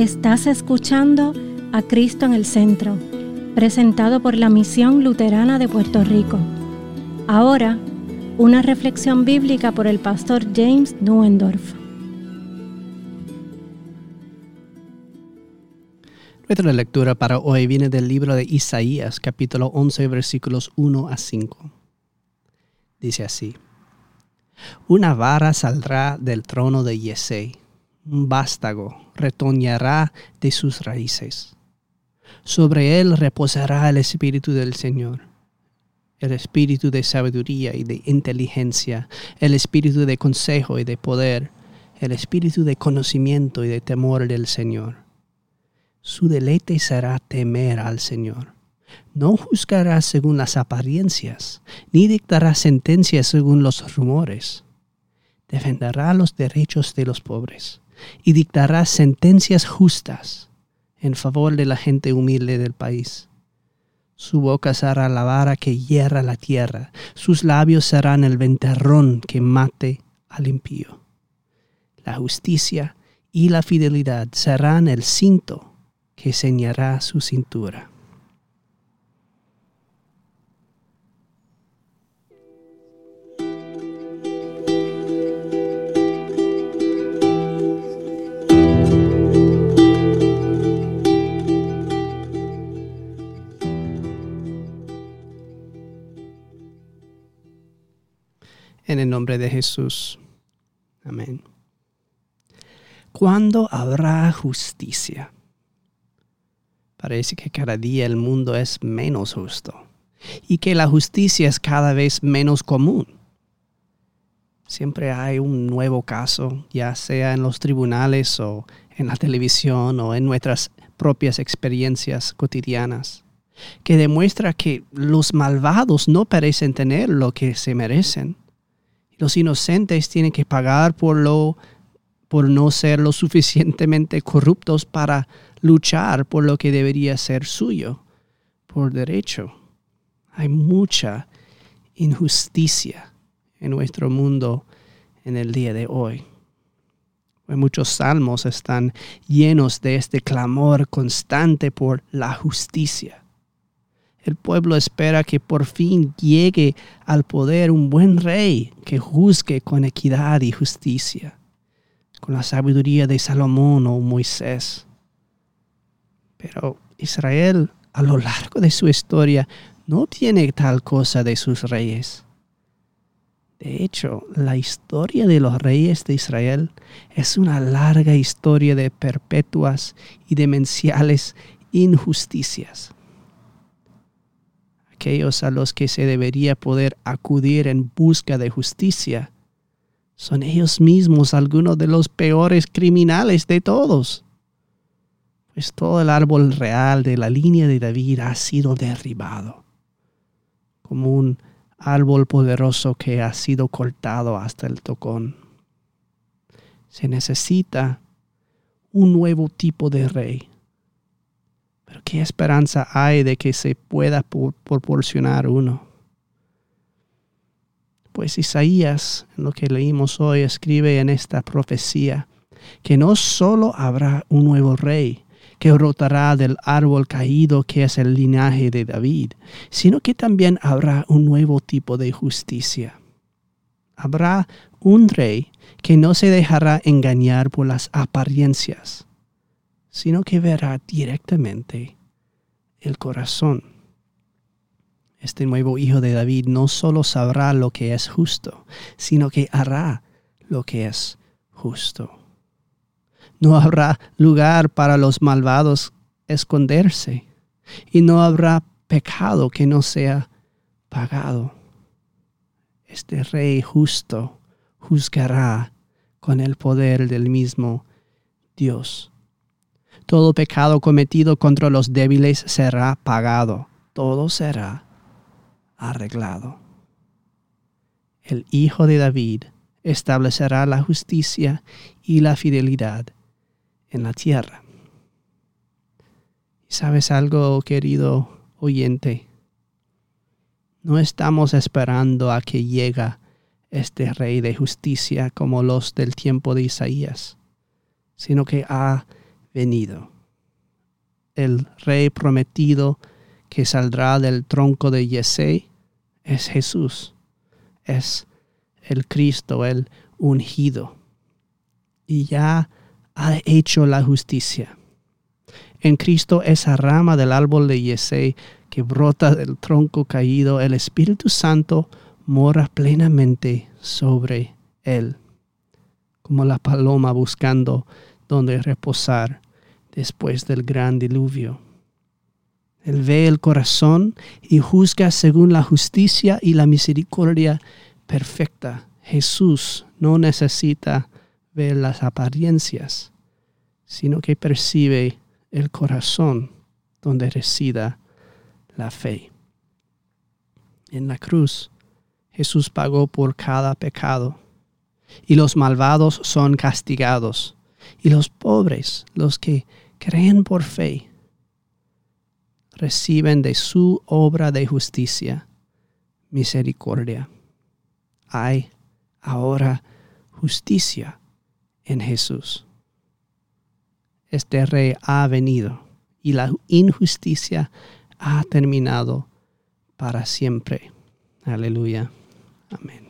Estás escuchando a Cristo en el Centro, presentado por la Misión Luterana de Puerto Rico. Ahora, una reflexión bíblica por el pastor James Nuendorf. Nuestra lectura para hoy viene del libro de Isaías, capítulo 11, versículos 1 a 5. Dice así: Una vara saldrá del trono de Yesé un vástago retoñará de sus raíces. Sobre él reposará el Espíritu del Señor, el Espíritu de sabiduría y de inteligencia, el Espíritu de consejo y de poder, el Espíritu de conocimiento y de temor del Señor. Su deleite será temer al Señor. No juzgará según las apariencias, ni dictará sentencias según los rumores. Defenderá los derechos de los pobres y dictará sentencias justas en favor de la gente humilde del país. Su boca será la vara que hierra la tierra, sus labios serán el ventarrón que mate al impío. La justicia y la fidelidad serán el cinto que ceñirá su cintura. Nombre de Jesús. Amén. ¿Cuándo habrá justicia? Parece que cada día el mundo es menos justo y que la justicia es cada vez menos común. Siempre hay un nuevo caso, ya sea en los tribunales o en la televisión o en nuestras propias experiencias cotidianas, que demuestra que los malvados no parecen tener lo que se merecen los inocentes tienen que pagar por lo por no ser lo suficientemente corruptos para luchar por lo que debería ser suyo, por derecho. Hay mucha injusticia en nuestro mundo en el día de hoy. Muchos salmos están llenos de este clamor constante por la justicia. El pueblo espera que por fin llegue al poder un buen rey que juzgue con equidad y justicia, con la sabiduría de Salomón o Moisés. Pero Israel a lo largo de su historia no tiene tal cosa de sus reyes. De hecho, la historia de los reyes de Israel es una larga historia de perpetuas y demenciales injusticias aquellos a los que se debería poder acudir en busca de justicia, son ellos mismos algunos de los peores criminales de todos. Pues todo el árbol real de la línea de David ha sido derribado, como un árbol poderoso que ha sido cortado hasta el tocón. Se necesita un nuevo tipo de rey pero ¿qué esperanza hay de que se pueda proporcionar uno? Pues Isaías, en lo que leímos hoy, escribe en esta profecía que no solo habrá un nuevo rey que rotará del árbol caído que es el linaje de David, sino que también habrá un nuevo tipo de justicia. Habrá un rey que no se dejará engañar por las apariencias, sino que verá directamente el corazón. Este nuevo hijo de David no solo sabrá lo que es justo, sino que hará lo que es justo. No habrá lugar para los malvados esconderse y no habrá pecado que no sea pagado. Este rey justo juzgará con el poder del mismo Dios. Todo pecado cometido contra los débiles será pagado. Todo será arreglado. El Hijo de David establecerá la justicia y la fidelidad en la tierra. ¿Sabes algo, querido oyente? No estamos esperando a que llegue este rey de justicia como los del tiempo de Isaías, sino que ha venido. El rey prometido que saldrá del tronco de Yesé es Jesús, es el Cristo, el ungido. Y ya ha hecho la justicia. En Cristo esa rama del árbol de Yesé que brota del tronco caído, el Espíritu Santo mora plenamente sobre él, como la paloma buscando donde reposar después del gran diluvio. Él ve el corazón y juzga según la justicia y la misericordia perfecta. Jesús no necesita ver las apariencias, sino que percibe el corazón donde resida la fe. En la cruz, Jesús pagó por cada pecado, y los malvados son castigados, y los pobres, los que creen por fe, reciben de su obra de justicia misericordia. Hay ahora justicia en Jesús. Este rey ha venido y la injusticia ha terminado para siempre. Aleluya. Amén.